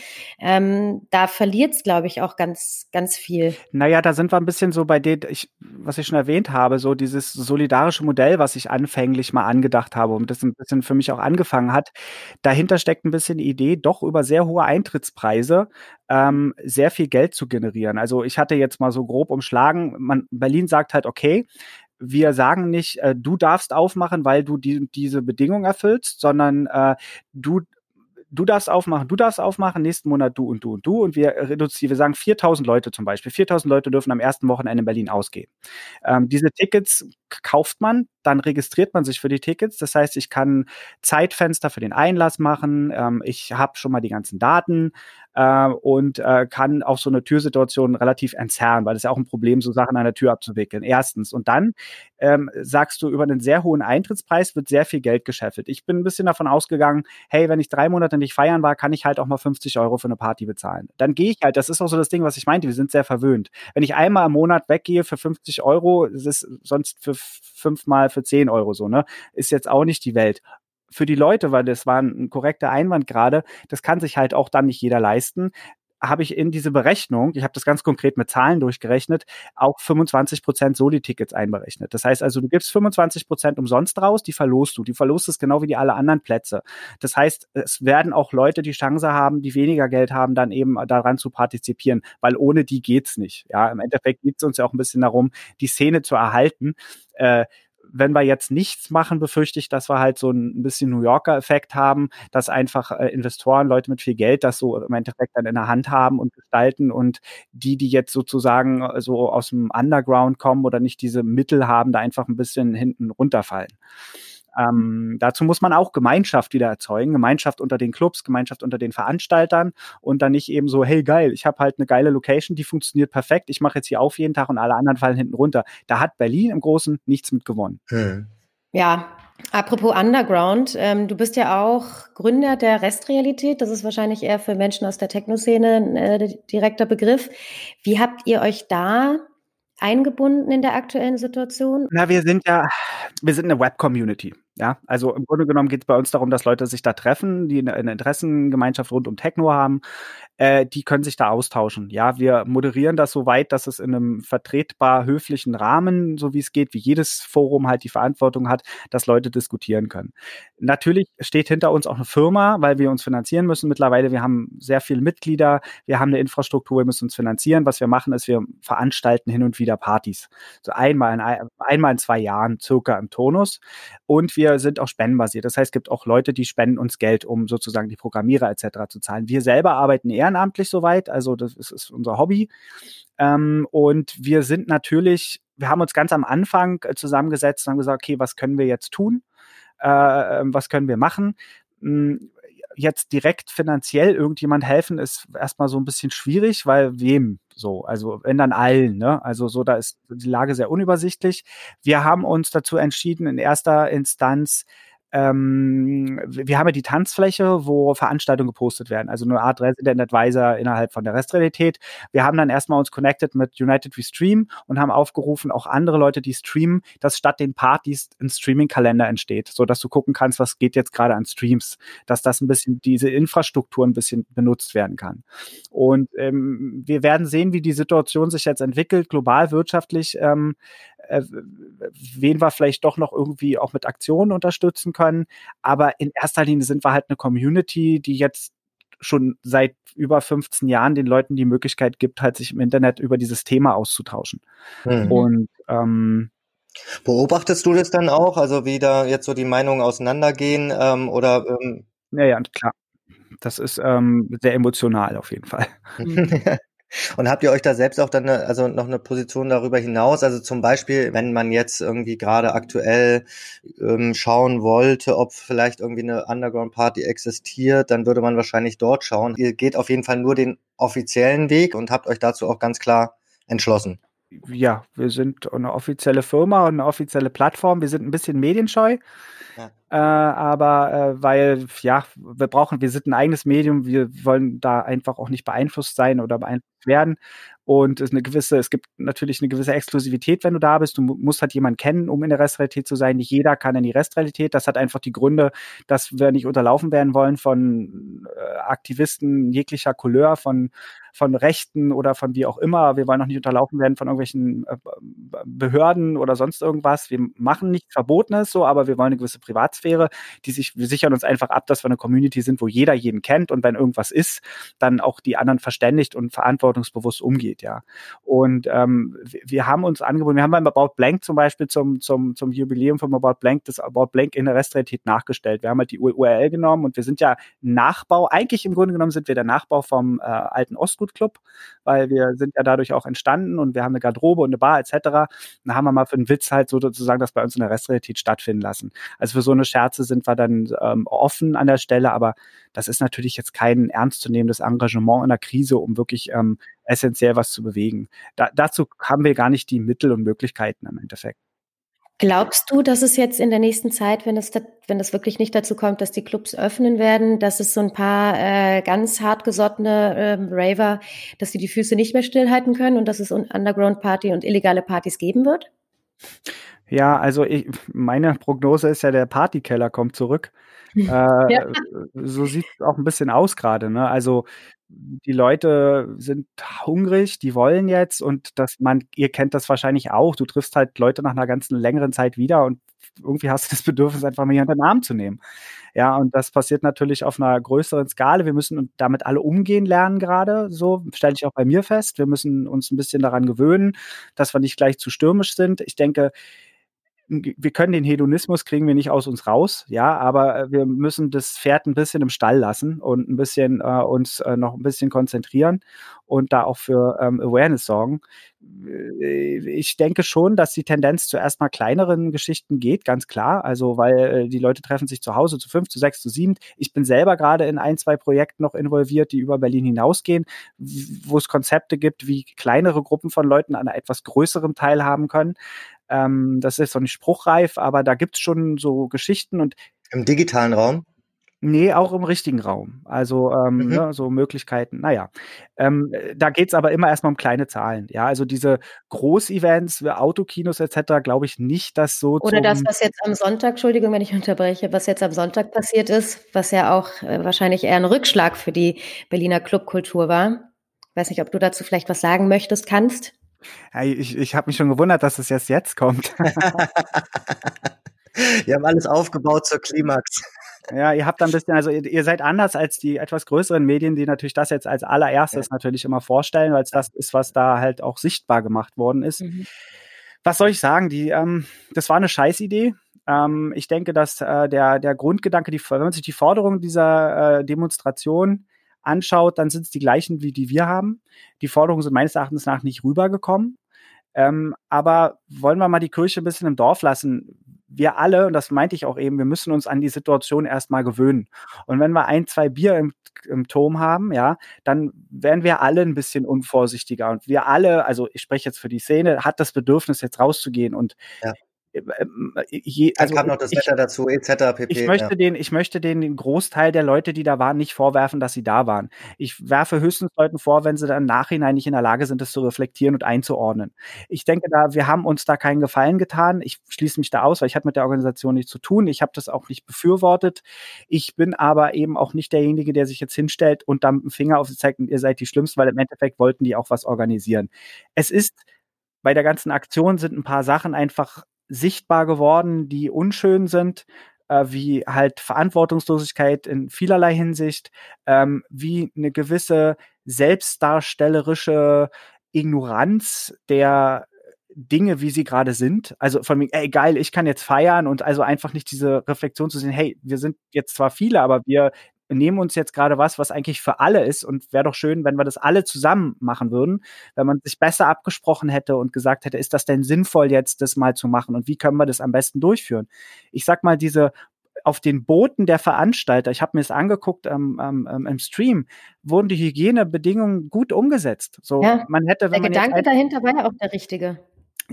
ähm, da verliert es, glaube ich, auch ganz, ganz viel. Naja, da sind wir ein bisschen so bei dem, ich, was ich schon erwähnt habe, so dieses solidarische Modell, was ich anfänglich mal angedacht habe und das ein bisschen für mich auch angefangen hat. Dahinter steckt ein bisschen die Idee, doch über sehr hohe Eintrittspreise ähm, sehr viel Geld zu generieren. Also ich hatte jetzt mal so grob umschlagen, man, Berlin sagt halt, okay, wir sagen nicht, äh, du darfst aufmachen, weil du die, diese Bedingung erfüllst, sondern äh, du du darfst aufmachen, du darfst aufmachen, nächsten Monat du und du und du und wir reduzieren, wir sagen 4000 Leute zum Beispiel. 4000 Leute dürfen am ersten Wochenende in Berlin ausgehen. Ähm, diese Tickets kauft man, dann registriert man sich für die Tickets. Das heißt, ich kann Zeitfenster für den Einlass machen. Ähm, ich habe schon mal die ganzen Daten äh, und äh, kann auch so eine Türsituation relativ entzerren, weil es ja auch ein Problem, so Sachen an der Tür abzuwickeln. Erstens. Und dann ähm, sagst du, über einen sehr hohen Eintrittspreis wird sehr viel Geld gescheffelt. Ich bin ein bisschen davon ausgegangen, hey, wenn ich drei Monate nicht feiern war, kann ich halt auch mal 50 Euro für eine Party bezahlen. Dann gehe ich halt, das ist auch so das Ding, was ich meinte, wir sind sehr verwöhnt. Wenn ich einmal im Monat weggehe für 50 Euro, das ist sonst für fünfmal für 10 Euro so, ne? Ist jetzt auch nicht die Welt für die Leute, weil das war ein korrekter Einwand gerade, das kann sich halt auch dann nicht jeder leisten habe ich in diese Berechnung, ich habe das ganz konkret mit Zahlen durchgerechnet, auch 25 Prozent Soli-Tickets einberechnet. Das heißt also, du gibst 25 Prozent umsonst raus, die verlost du. Die verlost es genau wie die alle anderen Plätze. Das heißt, es werden auch Leute die Chance haben, die weniger Geld haben, dann eben daran zu partizipieren, weil ohne die geht's nicht. Ja, im Endeffekt geht es uns ja auch ein bisschen darum, die Szene zu erhalten. Äh, wenn wir jetzt nichts machen, befürchte ich, dass wir halt so ein bisschen New Yorker Effekt haben, dass einfach äh, Investoren, Leute mit viel Geld das so im Endeffekt dann in der Hand haben und gestalten und die, die jetzt sozusagen äh, so aus dem Underground kommen oder nicht diese Mittel haben, da einfach ein bisschen hinten runterfallen. Ähm, dazu muss man auch Gemeinschaft wieder erzeugen, Gemeinschaft unter den Clubs, Gemeinschaft unter den Veranstaltern und dann nicht eben so, hey geil, ich habe halt eine geile Location, die funktioniert perfekt, ich mache jetzt hier auf jeden Tag und alle anderen fallen hinten runter. Da hat Berlin im Großen nichts mit gewonnen. Hm. Ja, Apropos Underground, ähm, du bist ja auch Gründer der Restrealität. Das ist wahrscheinlich eher für Menschen aus der Techno-Szene ein äh, direkter Begriff. Wie habt ihr euch da eingebunden in der aktuellen Situation? Na, wir sind ja, wir sind eine Web-Community. Ja, also im Grunde genommen geht es bei uns darum, dass Leute sich da treffen, die eine, Interessengemeinschaft rund um Techno haben, äh, die können sich da austauschen. Ja, wir moderieren das so weit, dass es in einem vertretbar höflichen Rahmen, so wie es geht, wie jedes Forum halt die Verantwortung hat, dass Leute diskutieren können. Natürlich steht hinter uns auch eine Firma, weil wir uns finanzieren müssen mittlerweile. Wir haben sehr viele Mitglieder, wir haben eine Infrastruktur, wir müssen uns finanzieren. Was wir machen, ist, wir veranstalten hin und wieder Partys. So einmal in, einmal in zwei Jahren circa im Tonus. Und wir sind auch spendenbasiert. Das heißt, es gibt auch Leute, die spenden uns Geld, um sozusagen die Programmierer etc. zu zahlen. Wir selber arbeiten ehrenamtlich soweit, also das ist, ist unser Hobby. Ähm, und wir sind natürlich, wir haben uns ganz am Anfang äh, zusammengesetzt und haben gesagt, okay, was können wir jetzt tun? Äh, ähm, was können wir machen? Hm, jetzt direkt finanziell irgendjemand helfen, ist erstmal so ein bisschen schwierig, weil wem so? Also wenn dann allen, ne? Also so, da ist die Lage sehr unübersichtlich. Wir haben uns dazu entschieden, in erster Instanz ähm, wir haben ja die Tanzfläche, wo Veranstaltungen gepostet werden, also eine Art Resident Advisor innerhalb von der Restrealität. Wir haben dann erstmal uns connected mit United We Stream und haben aufgerufen, auch andere Leute, die streamen, dass statt den Partys ein Streaming-Kalender entsteht, so dass du gucken kannst, was geht jetzt gerade an Streams, dass das ein bisschen, diese Infrastruktur ein bisschen benutzt werden kann. Und ähm, wir werden sehen, wie die Situation sich jetzt entwickelt, global wirtschaftlich. Ähm, äh, wen wir vielleicht doch noch irgendwie auch mit Aktionen unterstützen können. Aber in erster Linie sind wir halt eine Community, die jetzt schon seit über 15 Jahren den Leuten die Möglichkeit gibt, halt sich im Internet über dieses Thema auszutauschen. Mhm. Und ähm, Beobachtest du das dann auch, also wie da jetzt so die Meinungen auseinandergehen ähm, oder? Ähm ja, ja, klar. Das ist ähm, sehr emotional auf jeden Fall. Und habt ihr euch da selbst auch dann eine, also noch eine Position darüber hinaus? Also zum Beispiel, wenn man jetzt irgendwie gerade aktuell ähm, schauen wollte, ob vielleicht irgendwie eine Underground Party existiert, dann würde man wahrscheinlich dort schauen. Ihr geht auf jeden Fall nur den offiziellen Weg und habt euch dazu auch ganz klar entschlossen. Ja, wir sind eine offizielle Firma und eine offizielle Plattform. Wir sind ein bisschen medienscheu. Äh, aber äh, weil, ja, wir brauchen, wir sind ein eigenes Medium, wir wollen da einfach auch nicht beeinflusst sein oder beeinflusst werden. Und es eine gewisse, es gibt natürlich eine gewisse Exklusivität, wenn du da bist. Du musst halt jemanden kennen, um in der Restrealität zu sein. Nicht jeder kann in die Restrealität. Das hat einfach die Gründe, dass wir nicht unterlaufen werden wollen von äh, Aktivisten jeglicher Couleur, von von Rechten oder von wie auch immer. Wir wollen auch nicht unterlaufen werden von irgendwelchen äh, Behörden oder sonst irgendwas. Wir machen nichts Verbotenes so, aber wir wollen eine gewisse Privatsphäre die sich, wir sichern uns einfach ab, dass wir eine Community sind, wo jeder jeden kennt und wenn irgendwas ist, dann auch die anderen verständigt und verantwortungsbewusst umgeht, ja. Und ähm, wir haben uns angeboten, wir haben beim About Blank zum Beispiel zum, zum, zum Jubiläum vom About Blank das About Blank in der Restrealität nachgestellt. Wir haben halt die URL genommen und wir sind ja Nachbau, eigentlich im Grunde genommen sind wir der Nachbau vom äh, alten Ostgut Club, weil wir sind ja dadurch auch entstanden und wir haben eine Garderobe und eine Bar etc. Da haben wir mal für einen Witz halt so sozusagen das bei uns in der Restrealität stattfinden lassen. Also für so eine Scherze sind wir dann ähm, offen an der Stelle, aber das ist natürlich jetzt kein ernstzunehmendes Engagement in der Krise, um wirklich ähm, essentiell was zu bewegen. Da, dazu haben wir gar nicht die Mittel und Möglichkeiten im Endeffekt. Glaubst du, dass es jetzt in der nächsten Zeit, wenn es, wenn es wirklich nicht dazu kommt, dass die Clubs öffnen werden, dass es so ein paar äh, ganz hartgesottene äh, Raver, dass sie die Füße nicht mehr stillhalten können und dass es Underground-Party und illegale Partys geben wird? Ja, also ich, meine Prognose ist ja, der Partykeller kommt zurück. äh, ja. So sieht es auch ein bisschen aus gerade. Ne? Also die Leute sind hungrig, die wollen jetzt und dass man, ihr kennt das wahrscheinlich auch, du triffst halt Leute nach einer ganzen längeren Zeit wieder und irgendwie hast du das Bedürfnis, einfach mal unter den Arm zu nehmen. Ja, und das passiert natürlich auf einer größeren Skala. Wir müssen damit alle umgehen lernen gerade. So stelle ich auch bei mir fest. Wir müssen uns ein bisschen daran gewöhnen, dass wir nicht gleich zu stürmisch sind. Ich denke, wir können den Hedonismus kriegen wir nicht aus uns raus, ja, aber äh, wir müssen das Pferd ein bisschen im Stall lassen und ein bisschen äh, uns äh, noch ein bisschen konzentrieren und da auch für ähm, Awareness sorgen. Äh, ich denke schon, dass die Tendenz zu erstmal kleineren Geschichten geht, ganz klar. Also, weil äh, die Leute treffen sich zu Hause zu fünf, zu sechs, zu sieben. Ich bin selber gerade in ein, zwei Projekten noch involviert, die über Berlin hinausgehen, wo es Konzepte gibt, wie kleinere Gruppen von Leuten an etwas größeren teilhaben können. Ähm, das ist noch nicht spruchreif, aber da gibt es schon so Geschichten und im digitalen Raum? Nee, auch im richtigen Raum. Also ähm, mhm. ne, so Möglichkeiten. Naja, ähm, da geht's aber immer erstmal um kleine Zahlen. Ja, also diese Großevents, Autokinos etc. glaube ich nicht, dass so. Oder das, was jetzt am Sonntag, Entschuldigung, wenn ich unterbreche, was jetzt am Sonntag passiert ist, was ja auch äh, wahrscheinlich eher ein Rückschlag für die Berliner Clubkultur war. Ich weiß nicht, ob du dazu vielleicht was sagen möchtest, kannst. Hey, ich ich habe mich schon gewundert, dass es jetzt jetzt kommt. Wir haben alles aufgebaut zur Klimax. Ja, ihr habt da ein bisschen, also ihr, ihr, seid anders als die etwas größeren Medien, die natürlich das jetzt als allererstes ja. natürlich immer vorstellen, weil es das ist, was da halt auch sichtbar gemacht worden ist. Mhm. Was soll ich sagen? Die, ähm, das war eine Scheißidee. Ähm, ich denke, dass äh, der, der Grundgedanke, die, wenn man sich die Forderungen dieser äh, Demonstration anschaut, dann sind es die gleichen, wie die wir haben. Die Forderungen sind meines Erachtens nach nicht rübergekommen. Ähm, aber wollen wir mal die Kirche ein bisschen im Dorf lassen? Wir alle, und das meinte ich auch eben, wir müssen uns an die Situation erstmal gewöhnen. Und wenn wir ein, zwei Bier im, im Turm haben, ja, dann werden wir alle ein bisschen unvorsichtiger. Und wir alle, also ich spreche jetzt für die Szene, hat das Bedürfnis, jetzt rauszugehen. Und ja. Je, also kam noch das ich, Wetter dazu, etc. pp. Ich möchte, ja. den, ich möchte den Großteil der Leute, die da waren, nicht vorwerfen, dass sie da waren. Ich werfe höchstens Leuten vor, wenn sie dann im Nachhinein nicht in der Lage sind, das zu reflektieren und einzuordnen. Ich denke da, wir haben uns da keinen Gefallen getan. Ich schließe mich da aus, weil ich habe mit der Organisation nichts zu tun. Ich habe das auch nicht befürwortet. Ich bin aber eben auch nicht derjenige, der sich jetzt hinstellt und dann mit dem Finger auf sie zeigt und ihr seid die Schlimmsten, weil im Endeffekt wollten die auch was organisieren. Es ist bei der ganzen Aktion sind ein paar Sachen einfach sichtbar geworden, die unschön sind, äh, wie halt Verantwortungslosigkeit in vielerlei Hinsicht, ähm, wie eine gewisse selbstdarstellerische Ignoranz der Dinge, wie sie gerade sind. Also von mir, ey geil, ich kann jetzt feiern und also einfach nicht diese Reflexion zu sehen, hey, wir sind jetzt zwar viele, aber wir nehmen uns jetzt gerade was, was eigentlich für alle ist und wäre doch schön, wenn wir das alle zusammen machen würden, wenn man sich besser abgesprochen hätte und gesagt hätte, ist das denn sinnvoll jetzt, das mal zu machen und wie können wir das am besten durchführen? Ich sag mal, diese auf den Booten der Veranstalter, ich habe mir das angeguckt ähm, ähm, im Stream, wurden die Hygienebedingungen gut umgesetzt. So, ja, man hätte, wenn der Gedanke dahinter war ja auch der richtige.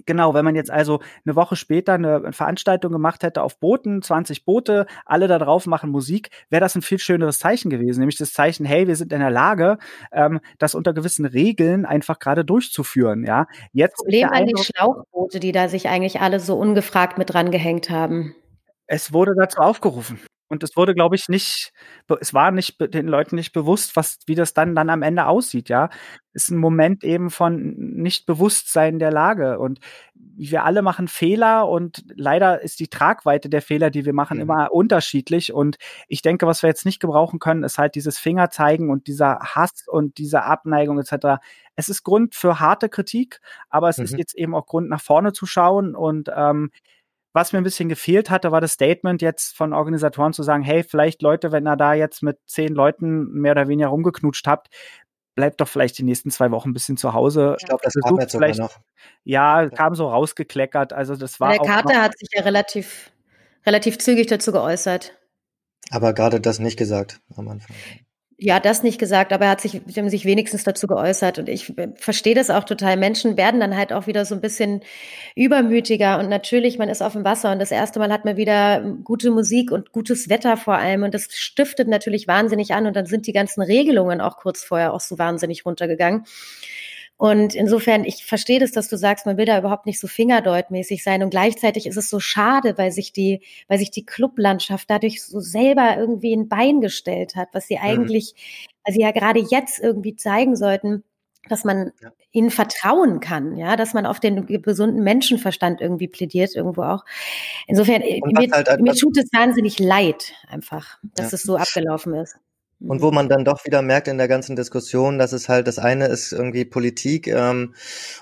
Genau, wenn man jetzt also eine Woche später eine Veranstaltung gemacht hätte auf Booten, 20 Boote, alle da drauf machen Musik, wäre das ein viel schöneres Zeichen gewesen, nämlich das Zeichen, hey, wir sind in der Lage, ähm, das unter gewissen Regeln einfach gerade durchzuführen. Ja, jetzt Problem an die Schlauchboote, die da sich eigentlich alle so ungefragt mit dran gehängt haben. Es wurde dazu aufgerufen. Und es wurde, glaube ich, nicht, es war nicht den Leuten nicht bewusst, was, wie das dann, dann am Ende aussieht, ja. Ist ein Moment eben von Nichtbewusstsein der Lage. Und wir alle machen Fehler und leider ist die Tragweite der Fehler, die wir machen, mhm. immer unterschiedlich. Und ich denke, was wir jetzt nicht gebrauchen können, ist halt dieses Fingerzeigen und dieser Hass und diese Abneigung etc. Es ist Grund für harte Kritik, aber es mhm. ist jetzt eben auch Grund, nach vorne zu schauen und ähm, was mir ein bisschen gefehlt hatte, war das Statement jetzt von Organisatoren zu sagen, hey, vielleicht Leute, wenn ihr da jetzt mit zehn Leuten mehr oder weniger rumgeknutscht habt, bleibt doch vielleicht die nächsten zwei Wochen ein bisschen zu Hause. Ich glaube, das kam jetzt sogar noch. Ja, kam so rausgekleckert. Also das war. Der Kater hat sich ja relativ, relativ zügig dazu geäußert. Aber gerade das nicht gesagt am Anfang. Ja, das nicht gesagt, aber er hat sich, haben sich wenigstens dazu geäußert. Und ich äh, verstehe das auch total. Menschen werden dann halt auch wieder so ein bisschen übermütiger. Und natürlich, man ist auf dem Wasser und das erste Mal hat man wieder gute Musik und gutes Wetter vor allem. Und das stiftet natürlich wahnsinnig an. Und dann sind die ganzen Regelungen auch kurz vorher auch so wahnsinnig runtergegangen. Und insofern, ich verstehe das, dass du sagst, man will da überhaupt nicht so fingerdeutmäßig sein. Und gleichzeitig ist es so schade, weil sich die, weil sich die Clublandschaft dadurch so selber irgendwie ein Bein gestellt hat, was sie mhm. eigentlich, weil sie ja gerade jetzt irgendwie zeigen sollten, dass man ja. ihnen vertrauen kann, ja, dass man auf den gesunden Menschenverstand irgendwie plädiert, irgendwo auch. Insofern, mir, halt mir tut es wahnsinnig leid, einfach, dass ja. es so abgelaufen ist. Und wo man dann doch wieder merkt in der ganzen Diskussion, dass es halt das eine ist irgendwie Politik ähm,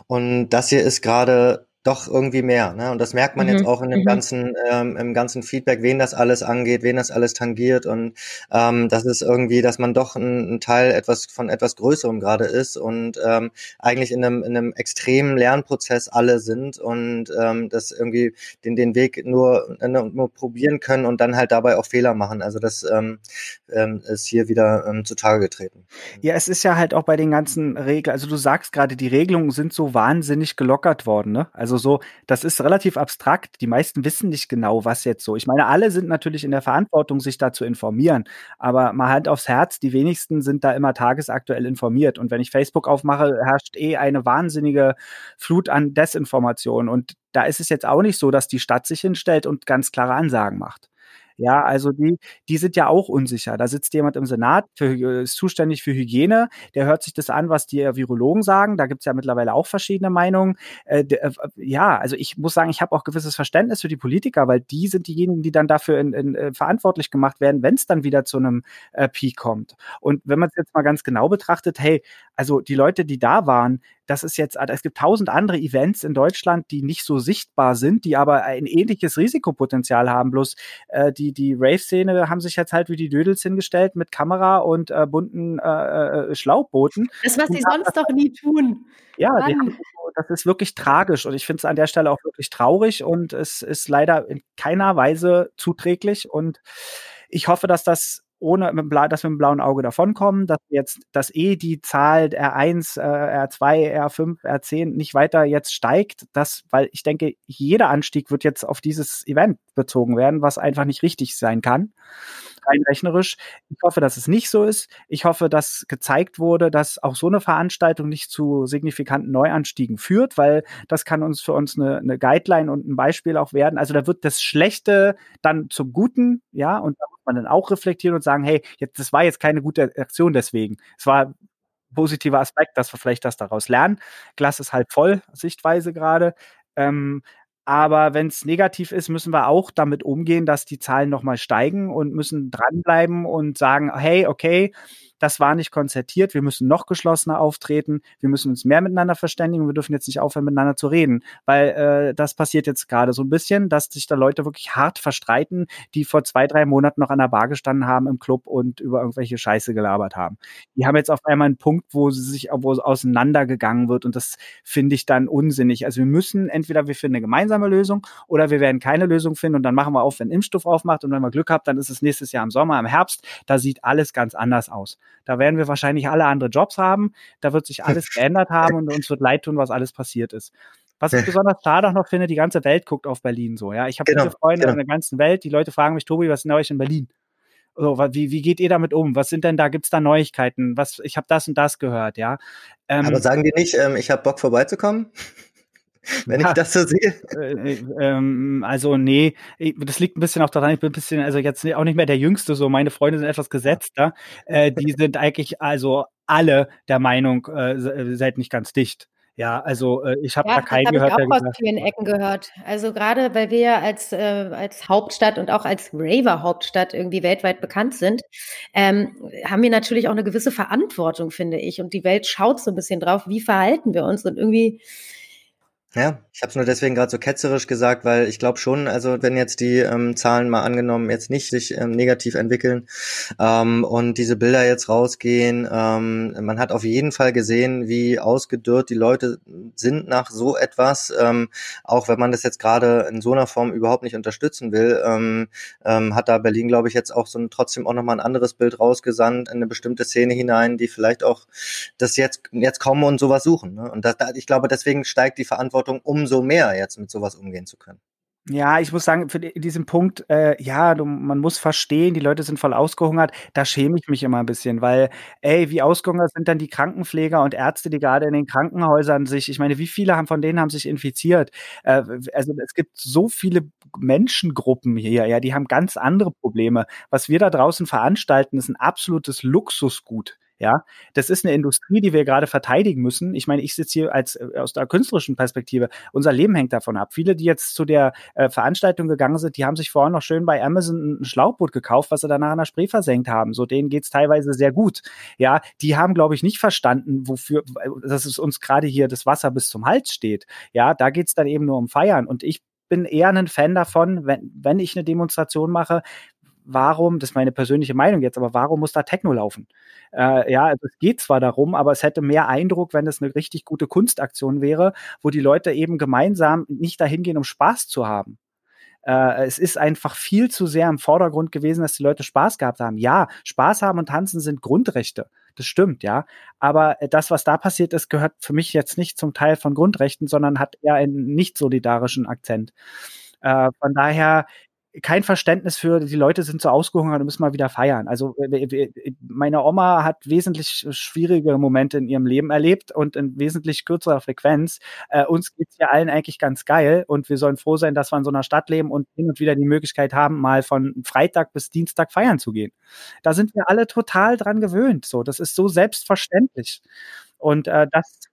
und das hier ist gerade doch irgendwie mehr. Ne? Und das merkt man mhm. jetzt auch in dem mhm. ganzen, ähm, im ganzen Feedback, wen das alles angeht, wen das alles tangiert. Und ähm, das ist irgendwie, dass man doch ein, ein Teil etwas von etwas Größerem gerade ist und ähm, eigentlich in einem, in einem extremen Lernprozess alle sind und ähm, das irgendwie den, den Weg nur, nur probieren können und dann halt dabei auch Fehler machen. Also das ähm, ähm, ist hier wieder ähm, zutage getreten. Ja, es ist ja halt auch bei den ganzen Regeln, also du sagst gerade, die Regelungen sind so wahnsinnig gelockert worden, ne? Also also so, das ist relativ abstrakt. Die meisten wissen nicht genau, was jetzt so. Ich meine, alle sind natürlich in der Verantwortung, sich da zu informieren. Aber mal Hand aufs Herz, die wenigsten sind da immer tagesaktuell informiert. Und wenn ich Facebook aufmache, herrscht eh eine wahnsinnige Flut an Desinformation. Und da ist es jetzt auch nicht so, dass die Stadt sich hinstellt und ganz klare Ansagen macht. Ja, also die, die sind ja auch unsicher. Da sitzt jemand im Senat, für, ist zuständig für Hygiene, der hört sich das an, was die Virologen sagen. Da gibt's ja mittlerweile auch verschiedene Meinungen. Äh, äh, ja, also ich muss sagen, ich habe auch gewisses Verständnis für die Politiker, weil die sind diejenigen, die dann dafür in, in, äh, verantwortlich gemacht werden, wenn es dann wieder zu einem äh, Peak kommt. Und wenn man es jetzt mal ganz genau betrachtet, hey, also die Leute, die da waren, das ist jetzt, es gibt tausend andere Events in Deutschland, die nicht so sichtbar sind, die aber ein ähnliches Risikopotenzial haben. Bloß äh, die, die Rave-Szene haben sich jetzt halt wie die Dödels hingestellt mit Kamera und äh, bunten äh, äh Schlauchbooten. Das, was sie sonst doch nie tun. Ja, haben, das ist wirklich tragisch und ich finde es an der Stelle auch wirklich traurig und es ist leider in keiner Weise zuträglich und ich hoffe, dass das ohne dass wir mit dem blauen Auge davonkommen, dass jetzt, dass eh die Zahl R1, R2, R5, R10 nicht weiter jetzt steigt, das, weil ich denke, jeder Anstieg wird jetzt auf dieses Event bezogen werden, was einfach nicht richtig sein kann rein rechnerisch. Ich hoffe, dass es nicht so ist. Ich hoffe, dass gezeigt wurde, dass auch so eine Veranstaltung nicht zu signifikanten Neuanstiegen führt, weil das kann uns für uns eine, eine Guideline und ein Beispiel auch werden. Also da wird das Schlechte dann zum Guten, ja, und da muss man dann auch reflektieren und sagen, hey, jetzt, das war jetzt keine gute Aktion deswegen. Es war positiver Aspekt, dass wir vielleicht das daraus lernen. Glas ist halb voll, Sichtweise gerade. Ähm, aber wenn es negativ ist, müssen wir auch damit umgehen, dass die Zahlen nochmal steigen und müssen dranbleiben und sagen, hey, okay, das war nicht konzertiert, wir müssen noch geschlossener auftreten, wir müssen uns mehr miteinander verständigen, wir dürfen jetzt nicht aufhören, miteinander zu reden, weil äh, das passiert jetzt gerade so ein bisschen, dass sich da Leute wirklich hart verstreiten, die vor zwei, drei Monaten noch an der Bar gestanden haben im Club und über irgendwelche Scheiße gelabert haben. Die haben jetzt auf einmal einen Punkt, wo sie sich, wo auseinandergegangen wird. Und das finde ich dann unsinnig. Also wir müssen entweder wir finden eine gemeinsame Lösung oder wir werden keine Lösung finden. Und dann machen wir auf, wenn Impfstoff aufmacht. Und wenn wir Glück haben, dann ist es nächstes Jahr im Sommer, im Herbst, da sieht alles ganz anders aus. Da werden wir wahrscheinlich alle andere Jobs haben. Da wird sich alles geändert haben und uns wird leid tun, was alles passiert ist. Was ich besonders schade auch noch finde, die ganze Welt guckt auf Berlin so. Ja, ich habe genau, viele Freunde genau. in der ganzen Welt. Die Leute fragen mich, Tobi, was ist denn euch in Berlin? So, wie, wie geht ihr damit um? Was sind denn da? Gibt's da Neuigkeiten? Was? Ich habe das und das gehört, ja. Ähm, Aber sagen die nicht, ähm, ich habe Bock vorbeizukommen? wenn ich das so sehe. Äh, ähm, also nee, das liegt ein bisschen auch daran, ich bin ein bisschen, also jetzt auch nicht mehr der Jüngste, so meine Freunde sind etwas gesetzter. Äh, die sind eigentlich also alle der Meinung, äh, seid nicht ganz dicht. Ja, also äh, ich habe ja, da keinen gehört. Ich auch aus vielen Ecken gehört. Also gerade weil wir ja als, äh, als Hauptstadt und auch als Raver-Hauptstadt irgendwie weltweit bekannt sind, ähm, haben wir natürlich auch eine gewisse Verantwortung, finde ich. Und die Welt schaut so ein bisschen drauf, wie verhalten wir uns. Und irgendwie ja, ich habe es nur deswegen gerade so ketzerisch gesagt, weil ich glaube schon, also wenn jetzt die ähm, Zahlen mal angenommen jetzt nicht sich ähm, negativ entwickeln ähm, und diese Bilder jetzt rausgehen, ähm, man hat auf jeden Fall gesehen, wie ausgedörrt die Leute sind nach so etwas, ähm, auch wenn man das jetzt gerade in so einer Form überhaupt nicht unterstützen will, ähm, ähm, hat da Berlin, glaube ich, jetzt auch so ein, trotzdem auch nochmal ein anderes Bild rausgesandt in eine bestimmte Szene hinein, die vielleicht auch das jetzt jetzt kommen und sowas suchen. Ne? Und das, ich glaube, deswegen steigt die Verantwortung Verantwortung umso mehr, jetzt mit sowas umgehen zu können. Ja, ich muss sagen, für diesen Punkt, äh, ja, du, man muss verstehen, die Leute sind voll ausgehungert. Da schäme ich mich immer ein bisschen, weil, ey, wie ausgehungert sind dann die Krankenpfleger und Ärzte, die gerade in den Krankenhäusern sich, ich meine, wie viele haben von denen haben sich infiziert? Äh, also es gibt so viele Menschengruppen hier, ja, die haben ganz andere Probleme. Was wir da draußen veranstalten, ist ein absolutes Luxusgut. Ja, das ist eine Industrie, die wir gerade verteidigen müssen. Ich meine, ich sitze hier als äh, aus der künstlerischen Perspektive. Unser Leben hängt davon ab. Viele, die jetzt zu der äh, Veranstaltung gegangen sind, die haben sich vorher noch schön bei Amazon ein Schlauchboot gekauft, was sie danach in der Spree versenkt haben. So denen geht's teilweise sehr gut. Ja, die haben, glaube ich, nicht verstanden, wofür, dass es uns gerade hier das Wasser bis zum Hals steht. Ja, da geht's dann eben nur um Feiern. Und ich bin eher ein Fan davon, wenn, wenn ich eine Demonstration mache, warum, das ist meine persönliche Meinung jetzt, aber warum muss da Techno laufen? Äh, ja, also es geht zwar darum, aber es hätte mehr Eindruck, wenn es eine richtig gute Kunstaktion wäre, wo die Leute eben gemeinsam nicht dahin gehen, um Spaß zu haben. Äh, es ist einfach viel zu sehr im Vordergrund gewesen, dass die Leute Spaß gehabt haben. Ja, Spaß haben und tanzen sind Grundrechte. Das stimmt, ja. Aber das, was da passiert ist, gehört für mich jetzt nicht zum Teil von Grundrechten, sondern hat eher einen nicht solidarischen Akzent. Äh, von daher kein Verständnis für, die Leute sind so ausgehungert und müssen mal wieder feiern. Also meine Oma hat wesentlich schwierige Momente in ihrem Leben erlebt und in wesentlich kürzerer Frequenz. Äh, uns geht's ja allen eigentlich ganz geil und wir sollen froh sein, dass wir in so einer Stadt leben und hin und wieder die Möglichkeit haben, mal von Freitag bis Dienstag feiern zu gehen. Da sind wir alle total dran gewöhnt. So, das ist so selbstverständlich. Und äh, das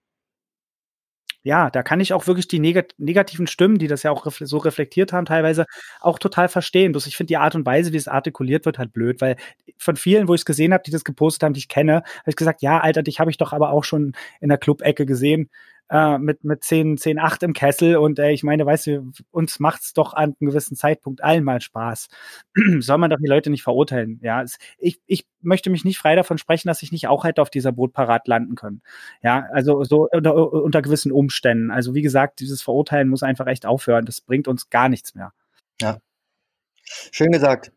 ja, da kann ich auch wirklich die negat negativen Stimmen, die das ja auch ref so reflektiert haben, teilweise auch total verstehen. Bloß ich finde die Art und Weise, wie es artikuliert wird, halt blöd, weil von vielen, wo ich es gesehen habe, die das gepostet haben, die ich kenne, habe ich gesagt, ja, Alter, dich habe ich doch aber auch schon in der Club-Ecke gesehen äh, mit, mit 10, 10, 8 im Kessel und äh, ich meine, weißt du, uns macht's doch an einem gewissen Zeitpunkt allen mal Spaß. Soll man doch die Leute nicht verurteilen. Ja, es, ich, ich möchte mich nicht frei davon sprechen, dass ich nicht auch hätte auf dieser Bootparat landen können. Ja, also so unter, unter gewissen Umständen. Also wie gesagt, dieses Verurteilen muss einfach echt aufhören. Das bringt uns gar nichts mehr. Ja. Schön gesagt.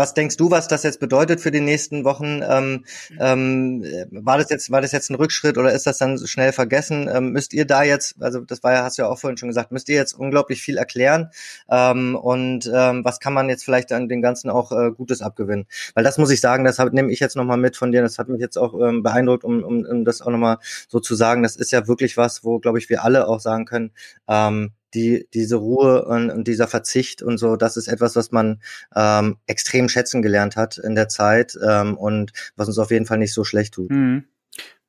Was denkst du, was das jetzt bedeutet für die nächsten Wochen? Ähm, ähm, war das jetzt, war das jetzt ein Rückschritt oder ist das dann schnell vergessen? Ähm, müsst ihr da jetzt, also das war ja, hast du ja auch vorhin schon gesagt, müsst ihr jetzt unglaublich viel erklären? Ähm, und ähm, was kann man jetzt vielleicht an den Ganzen auch äh, Gutes abgewinnen? Weil das muss ich sagen, das nehme ich jetzt nochmal mit von dir. Das hat mich jetzt auch ähm, beeindruckt, um, um, um das auch nochmal so zu sagen. Das ist ja wirklich was, wo, glaube ich, wir alle auch sagen können, ähm, die, diese Ruhe und, und dieser Verzicht und so, das ist etwas, was man ähm, extrem schätzen gelernt hat in der Zeit ähm, und was uns auf jeden Fall nicht so schlecht tut. Mhm.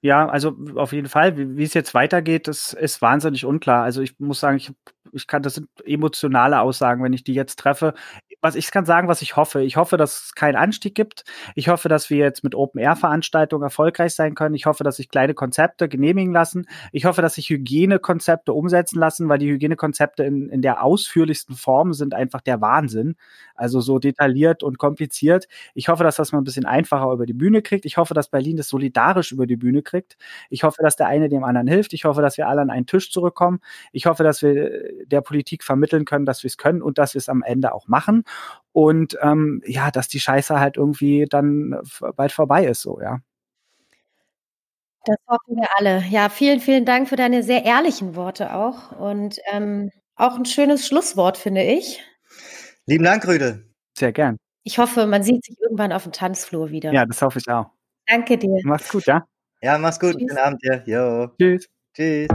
Ja, also auf jeden Fall. Wie, wie es jetzt weitergeht, das ist wahnsinnig unklar. Also ich muss sagen, ich, ich kann, das sind emotionale Aussagen, wenn ich die jetzt treffe was ich kann sagen, was ich hoffe. Ich hoffe, dass es keinen Anstieg gibt. Ich hoffe, dass wir jetzt mit Open-Air-Veranstaltungen erfolgreich sein können. Ich hoffe, dass sich kleine Konzepte genehmigen lassen. Ich hoffe, dass sich Hygienekonzepte umsetzen lassen, weil die Hygienekonzepte in, in der ausführlichsten Form sind einfach der Wahnsinn. Also so detailliert und kompliziert. Ich hoffe, dass das mal ein bisschen einfacher über die Bühne kriegt. Ich hoffe, dass Berlin das solidarisch über die Bühne kriegt. Ich hoffe, dass der eine dem anderen hilft. Ich hoffe, dass wir alle an einen Tisch zurückkommen. Ich hoffe, dass wir der Politik vermitteln können, dass wir es können und dass wir es am Ende auch machen und ähm, ja, dass die Scheiße halt irgendwie dann bald vorbei ist, so, ja. Das hoffen wir alle. Ja, vielen, vielen Dank für deine sehr ehrlichen Worte auch und ähm, auch ein schönes Schlusswort, finde ich. Lieben Dank, Rüdel. Sehr gern. Ich hoffe, man sieht sich irgendwann auf dem Tanzflur wieder. Ja, das hoffe ich auch. Danke dir. Mach's gut, ja? Ja, mach's gut. Tschüss. Guten Abend dir. Jo. Tschüss. Tschüss.